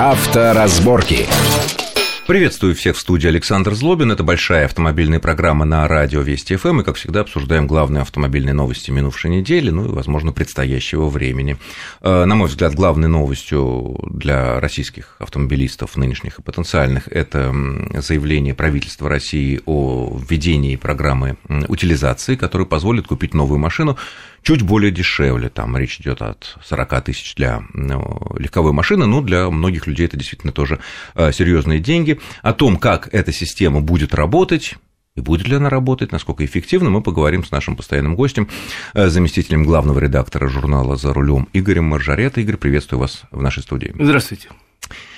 Авторазборки. Приветствую всех в студии Александр Злобин. Это большая автомобильная программа на радио Вести ФМ. И, как всегда, обсуждаем главные автомобильные новости минувшей недели, ну и, возможно, предстоящего времени. Э, на мой взгляд, главной новостью для российских автомобилистов, нынешних и потенциальных, это заявление правительства России о введении программы утилизации, которая позволит купить новую машину чуть более дешевле. Там речь идет от 40 тысяч для ну, легковой машины, но для многих людей это действительно тоже э, серьезные деньги. О том, как эта система будет работать, и будет ли она работать, насколько эффективно, мы поговорим с нашим постоянным гостем, э, заместителем главного редактора журнала «За рулем» Игорем Маржарета. Игорь, приветствую вас в нашей студии. Здравствуйте.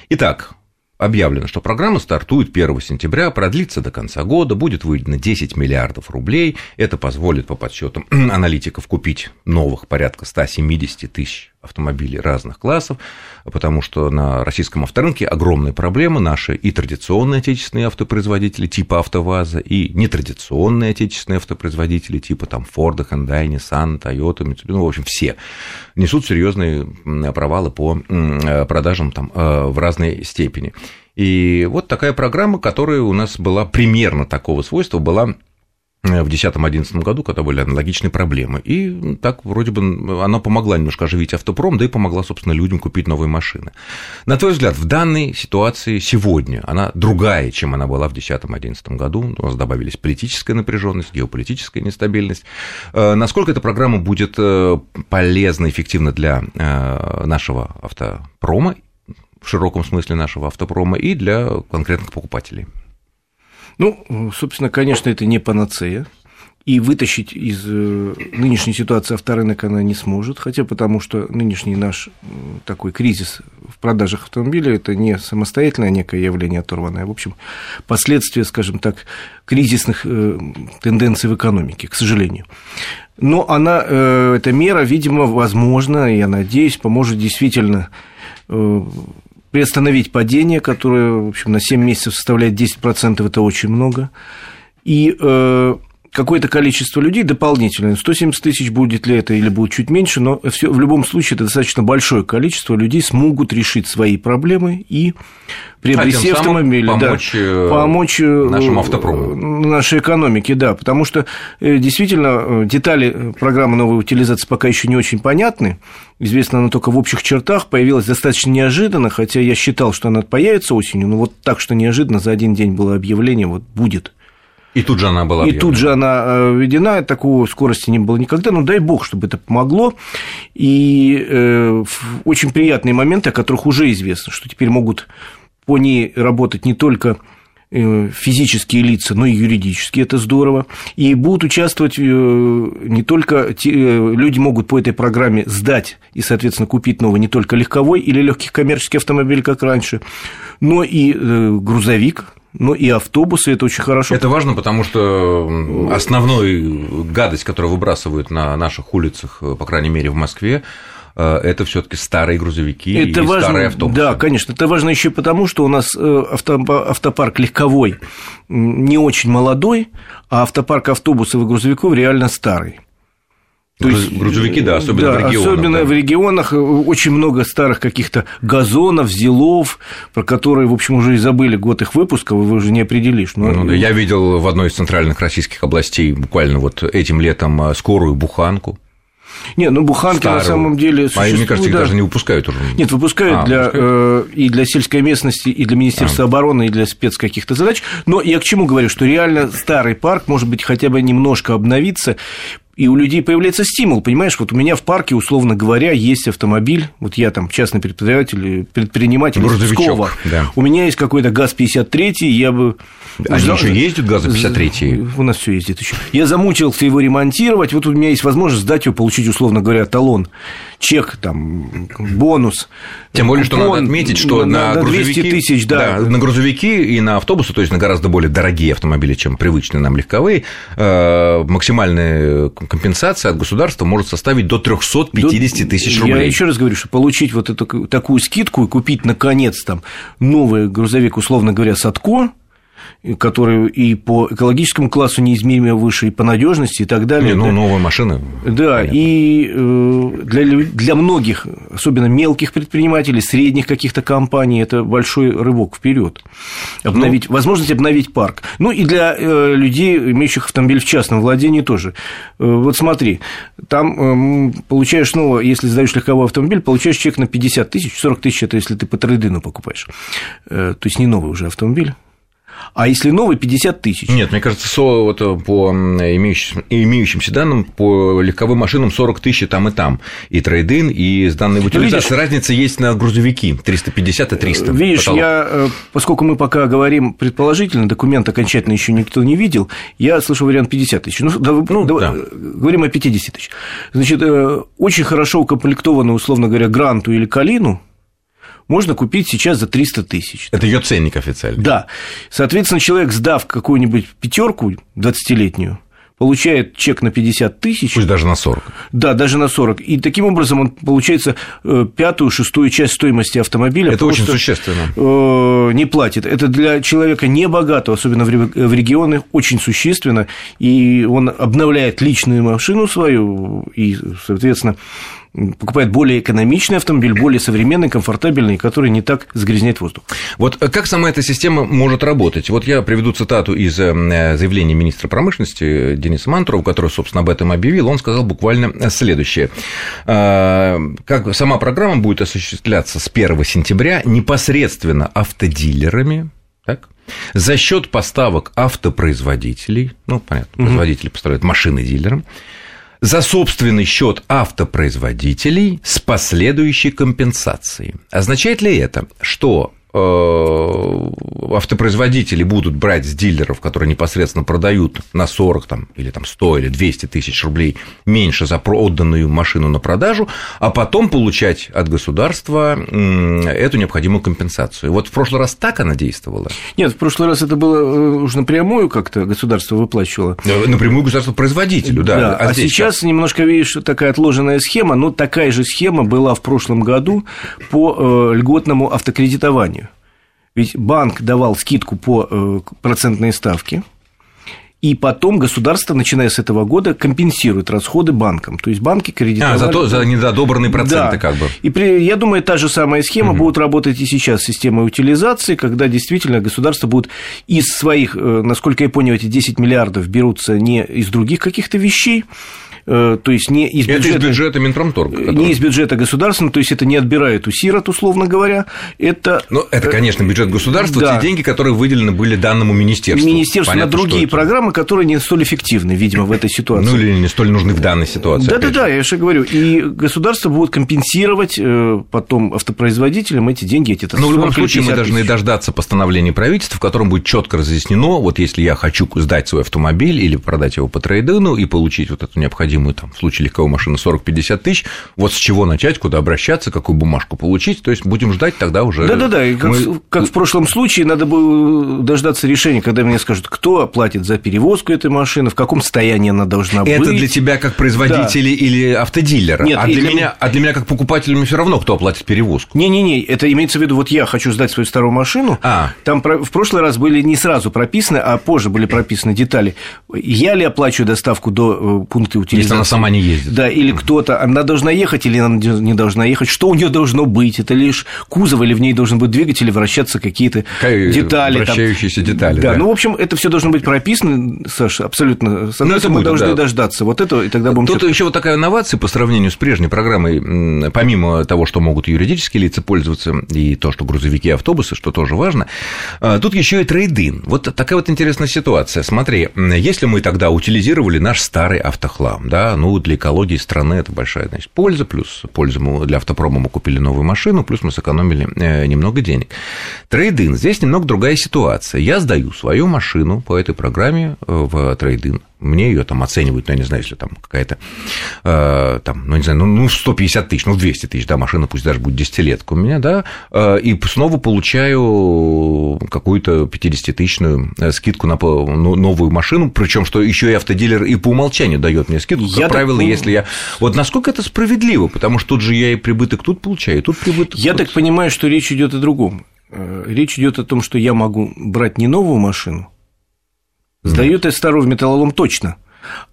Итак, объявлено, что программа стартует 1 сентября, продлится до конца года, будет выделено 10 миллиардов рублей. Это позволит, по подсчетам аналитиков, купить новых порядка 170 тысяч автомобилей разных классов, потому что на российском авторынке огромные проблемы. Наши и традиционные отечественные автопроизводители типа АвтоВАЗа, и нетрадиционные отечественные автопроизводители типа там Ford, Hyundai, Nissan, Toyota, Mitsubishi, ну, в общем, все несут серьезные провалы по продажам там э, в разной степени. И вот такая программа, которая у нас была примерно такого свойства, была в 2010-2011 году, когда были аналогичные проблемы. И так вроде бы она помогла немножко оживить автопром, да и помогла, собственно, людям купить новые машины. На твой взгляд, в данной ситуации сегодня она другая, чем она была в 2010-2011 году? У нас добавились политическая напряженность, геополитическая нестабильность. Э, насколько эта программа будет э, полезна, эффективна для э, нашего автопрома, в широком смысле нашего автопрома, и для конкретных покупателей? Ну, собственно, конечно, это не панацея. И вытащить из э, нынешней ситуации авторынок она не сможет, хотя потому что нынешний наш такой кризис в продажах автомобилей – это не самостоятельное некое явление оторванное, а, в общем, последствия, скажем так, кризисных э, тенденций в экономике, к сожалению. Но она, э, эта мера, видимо, возможно, я надеюсь, поможет действительно приостановить падение, которое, в общем, на 7 месяцев составляет 10%, это очень много. И э, какое-то количество людей дополнительное, 170 тысяч будет ли это или будет чуть меньше, но все, в любом случае это достаточно большое количество людей смогут решить свои проблемы и приобрести а автомобиль, помочь, да, помочь э, э, нашему автопрому. Нашей экономике, да, потому что э, действительно детали программы новой утилизации пока еще не очень понятны. Известно она только в общих чертах, появилась достаточно неожиданно, хотя я считал, что она появится осенью, но вот так, что неожиданно за один день было объявление, вот будет. И тут же она была. И тут же она э, введена, такой скорости не было никогда, но дай бог, чтобы это помогло. И э, очень приятные моменты, о которых уже известно, что теперь могут по ней работать не только э, физические лица, но и юридические, это здорово. И будут участвовать не только те, люди могут по этой программе сдать и, соответственно, купить новый не только легковой или легкий коммерческий автомобиль, как раньше, но и грузовик, ну и автобусы это очень хорошо. Это важно, потому что основной гадость, которую выбрасывают на наших улицах, по крайней мере в Москве, э, это все-таки старые грузовики это и важно, старые автобусы. Да, конечно. Это важно еще потому, что у нас э, автопарк легковой не очень молодой, а автопарк автобусов и грузовиков реально старый. То есть, грузовики, да, особенно да, в регионах. Особенно да. в регионах очень много старых каких-то газонов, зилов, про которые, в общем, уже и забыли год их выпуска, вы уже не определишь. Но... Ну, да, я видел в одной из центральных российских областей буквально вот этим летом а, скорую буханку. Не, ну буханки Старую. на самом деле существуют. А мне кажется, их да. даже не выпускают уже. Нет, выпускают, а, для, выпускают? Э, и для сельской местности, и для Министерства а. обороны, и для спец каких-то задач. Но я к чему говорю, что реально старый парк может быть хотя бы немножко обновиться, и у людей появляется стимул, понимаешь, вот у меня в парке, условно говоря, есть автомобиль, вот я там частный предприниматель, предприниматель из Пскова, да. у меня есть какой-то ГАЗ-53, я бы... А ждал... еще ездят ГАЗы-53? У нас все ездит еще. Я замучился его ремонтировать, вот у меня есть возможность сдать его, получить, условно говоря, талон, чек, там, бонус. Тем более, что надо отметить, что на, на грузовики... тысяч, да. да. На грузовики и на автобусы, то есть на гораздо более дорогие автомобили, чем привычные нам легковые, э, максимальные компенсация от государства может составить до 350 тысяч рублей. Я еще раз говорю, что получить вот эту такую скидку и купить наконец там новый грузовик, условно говоря, Садко, которые и по экологическому классу неизмеримо выше, и по надежности и так далее. Не, ну, новые машины. Да, понятно. и э, для, для многих, особенно мелких предпринимателей, средних каких-то компаний, это большой рывок вперед. Обновить, ну, возможность обновить парк. Ну и для э, людей, имеющих автомобиль в частном владении тоже. Э, вот смотри, там получаешь, ну, если сдаешь легковой автомобиль, получаешь чек на 50 тысяч, 40 тысяч это если ты по трейдину покупаешь. То есть не новый уже автомобиль а если новый 50 тысяч. Нет, мне кажется, со, вот, э, по имеющимся, имеющимся данным, по легковым машинам 40 тысяч там и там, и трейдин, и сданные в утилизацию. Видишь, Разница есть на грузовики 350 и 300. Видишь, потолок. я, э, поскольку мы пока говорим предположительно, документ окончательно еще никто не видел, я слышу вариант 50 тысяч. Ну, да, ну, да. Э, говорим о 50 тысяч. Значит, очень хорошо укомплектованную, условно говоря, гранту или калину – можно купить сейчас за 300 тысяч. Это ее ценник официальный. Да. Соответственно, человек, сдав какую-нибудь пятерку 20-летнюю, получает чек на 50 тысяч. Пусть даже на 40. Да, даже на 40. И таким образом он получается э, пятую, шестую часть стоимости автомобиля. Это очень существенно. Э, не платит. Это для человека небогатого, особенно в регионах, очень существенно. И он обновляет личную машину свою и, соответственно, покупает более экономичный автомобиль, более современный, комфортабельный, который не так загрязняет воздух. Вот как сама эта система может работать? Вот я приведу цитату из э, заявления министра промышленности Дениса Мантурова, который, собственно, об этом объявил. Он сказал буквально следующее. «Э, как сама программа будет осуществляться с 1 сентября непосредственно автодилерами, так? за счет поставок автопроизводителей, ну, понятно, производители поставляют машины дилерам, за собственный счет автопроизводителей с последующей компенсацией. Означает ли это, что автопроизводители будут брать с дилеров, которые непосредственно продают на 40 там, или там, 100 или 200 тысяч рублей меньше за отданную машину на продажу, а потом получать от государства эту необходимую компенсацию. Вот в прошлый раз так она действовала? Нет, в прошлый раз это было э, уже напрямую как-то государство выплачивало. Напрямую государство производителю, да. да а, а сейчас как? немножко, видишь, такая отложенная схема, но такая же схема была в прошлом году по э, льготному автокредитованию. Ведь банк давал скидку по э, процентной ставке, и потом государство, начиная с этого года, компенсирует расходы банкам. То есть банки кредитовали... А, за, то, за недодобранные проценты да. как бы. И при, я думаю, та же самая схема угу. будет работать и сейчас, система утилизации, когда действительно государство будет из своих, э, насколько я понял, эти 10 миллиардов берутся не из других каких-то вещей, то есть не из бюджета... Это из бюджета Минпромторга. Который... Не из бюджета государственного, то есть это не отбирает у сирот, условно говоря, это... Ну, это, конечно, бюджет государства, да. те деньги, которые выделены были данному министерству. Министерству Понятно, на другие программы, которые не столь эффективны, видимо, в этой ситуации. Ну, или не столь нужны в данной ситуации. Да-да-да, я же говорю, и государство будет компенсировать э, потом автопроизводителям эти деньги, эти Ну, в любом случае, мы должны дождаться постановления правительства, в котором будет четко разъяснено, вот если я хочу сдать свой автомобиль или продать его по трейдину и получить вот эту необходимую необходимую, там, в случае легковой машины 40-50 тысяч, вот с чего начать, куда обращаться, какую бумажку получить, то есть будем ждать тогда уже... Да-да-да, как, мы... как в прошлом случае, надо было дождаться решения, когда мне скажут, кто оплатит за перевозку этой машины, в каком состоянии она должна быть. Это для тебя как производителя да. или автодилера? Нет, а, для, для меня, а для меня как покупателю все равно, кто оплатит перевозку? Не-не-не, это имеется в виду, вот я хочу сдать свою старую машину, а. там в прошлый раз были не сразу прописаны, а позже были прописаны детали. Я ли оплачиваю доставку до э, пункта утилизации? Если она сама не ездит. Да, или кто-то, она должна ехать или она не должна ехать, что у нее должно быть, это лишь кузов или в ней должен быть двигатель, или вращаться какие-то детали. Вращающиеся там. детали, да. да. Ну, в общем, это все должно быть прописано, Саша, абсолютно. Ну, это мы будет, должны да. дождаться вот этого, и тогда будем... Тут еще вот такая инновация по сравнению с прежней программой, помимо того, что могут юридические лица пользоваться, и то, что грузовики и автобусы, что тоже важно, а, тут еще и трейдин. Вот такая вот интересная ситуация. Смотри, если мы тогда утилизировали наш старый автохлам, да, ну, для экологии страны это большая значит, польза, плюс пользу для автопрома мы купили новую машину, плюс мы сэкономили э, немного денег. Трейдин, здесь немного другая ситуация. Я сдаю свою машину по этой программе э, в трейдин мне ее там оценивают, ну, я не знаю, если там какая-то, э, там, ну, не знаю, ну, 150 тысяч, ну, 200 тысяч, да, машина пусть даже будет десятилетка у меня, да, э, и снова получаю какую-то 50-тысячную э, скидку на ну, новую машину, причем что еще и автодилер и по умолчанию дает мне скидку, как я правило, так... если я... Вот насколько это справедливо, потому что тут же я и прибыток тут получаю, и тут прибыток... Я тут... так понимаю, что речь идет о другом. Э, речь идет о том, что я могу брать не новую машину, сдаю я старую в металлолом точно,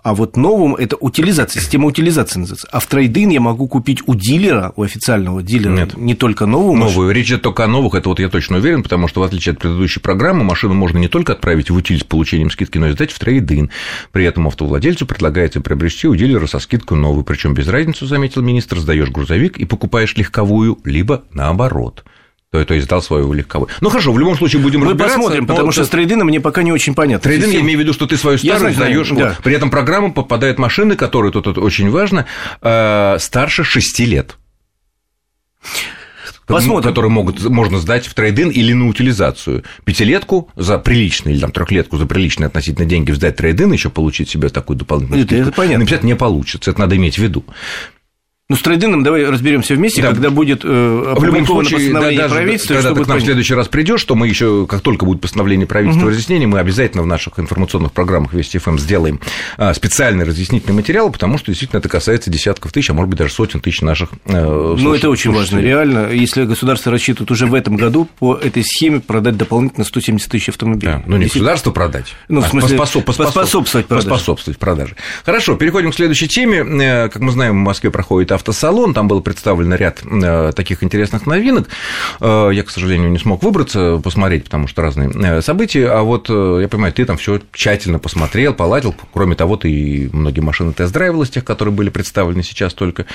а вот новым это утилизация, система утилизации называется. А в трейдин я могу купить у дилера, у официального дилера, Нет. не только новую Новую. машину. Речь идет только о новых, это вот я точно уверен, потому что в отличие от предыдущей программы, машину можно не только отправить в утиль с получением скидки, но и сдать в трейдин. При этом автовладельцу предлагается приобрести у дилера со скидкой новую, причем без разницы, заметил министр, сдаешь грузовик и покупаешь легковую, либо наоборот. То, то есть сдал свою легковую. Ну хорошо, в любом случае будем Мы разбираться. посмотрим, но потому что с трейдином мне пока не очень понятно. Трейдинг, я имею в виду, что ты свою старую сдаешь. да. При этом в программу попадают машины, которые тут, тут очень важно, э, старше 6 лет. Посмотрим. Которые могут, можно сдать в трейдин или на утилизацию. Пятилетку за приличные, или там трехлетку за приличные относительно деньги сдать трейдин, еще получить себе такую дополнительную Это- это понятно. написать не получится. Это надо иметь в виду. Ну, с трейдином давай разберемся вместе, Да. когда будет э, В любом случае, да, постановление даже правительства, когда ты к нам в следующий раз придешь, то мы еще, как только будет постановление правительства и разъяснение, мы обязательно в наших информационных программах Вести ФМ сделаем а, специальный разъяснительный материал, потому что действительно это касается десятков тысяч, а может быть даже сотен тысяч наших э, Ну, это очень важно, реально. Если государство рассчитывает уже в этом году по этой схеме продать дополнительно 170 тысяч автомобилей. Да, ну не Если- государству продать, Ну, в а смысле, поспособ- поспособ- поспособствовать продаже. поспособствовать продаже. Хорошо, переходим к следующей теме. Э, Как мы знаем, в Москве проходит автосалон, там был представлен ряд э, таких интересных новинок. Э, Я, к сожалению, не смог выбраться, посмотреть, потому что разные э, события, а вот, я понимаю, ты там все тщательно посмотрел, поладил, кроме того, ты и многие машины тест-драйвил из тех, которые были представлены сейчас только.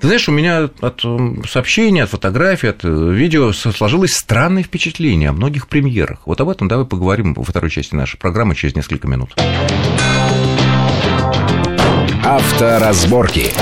Ты знаешь, у меня от сообщений, от фотографий, от видео сложилось странное впечатление о многих премьерах. Вот об этом давай поговорим во второй части нашей программы через несколько минут. Авторазборки.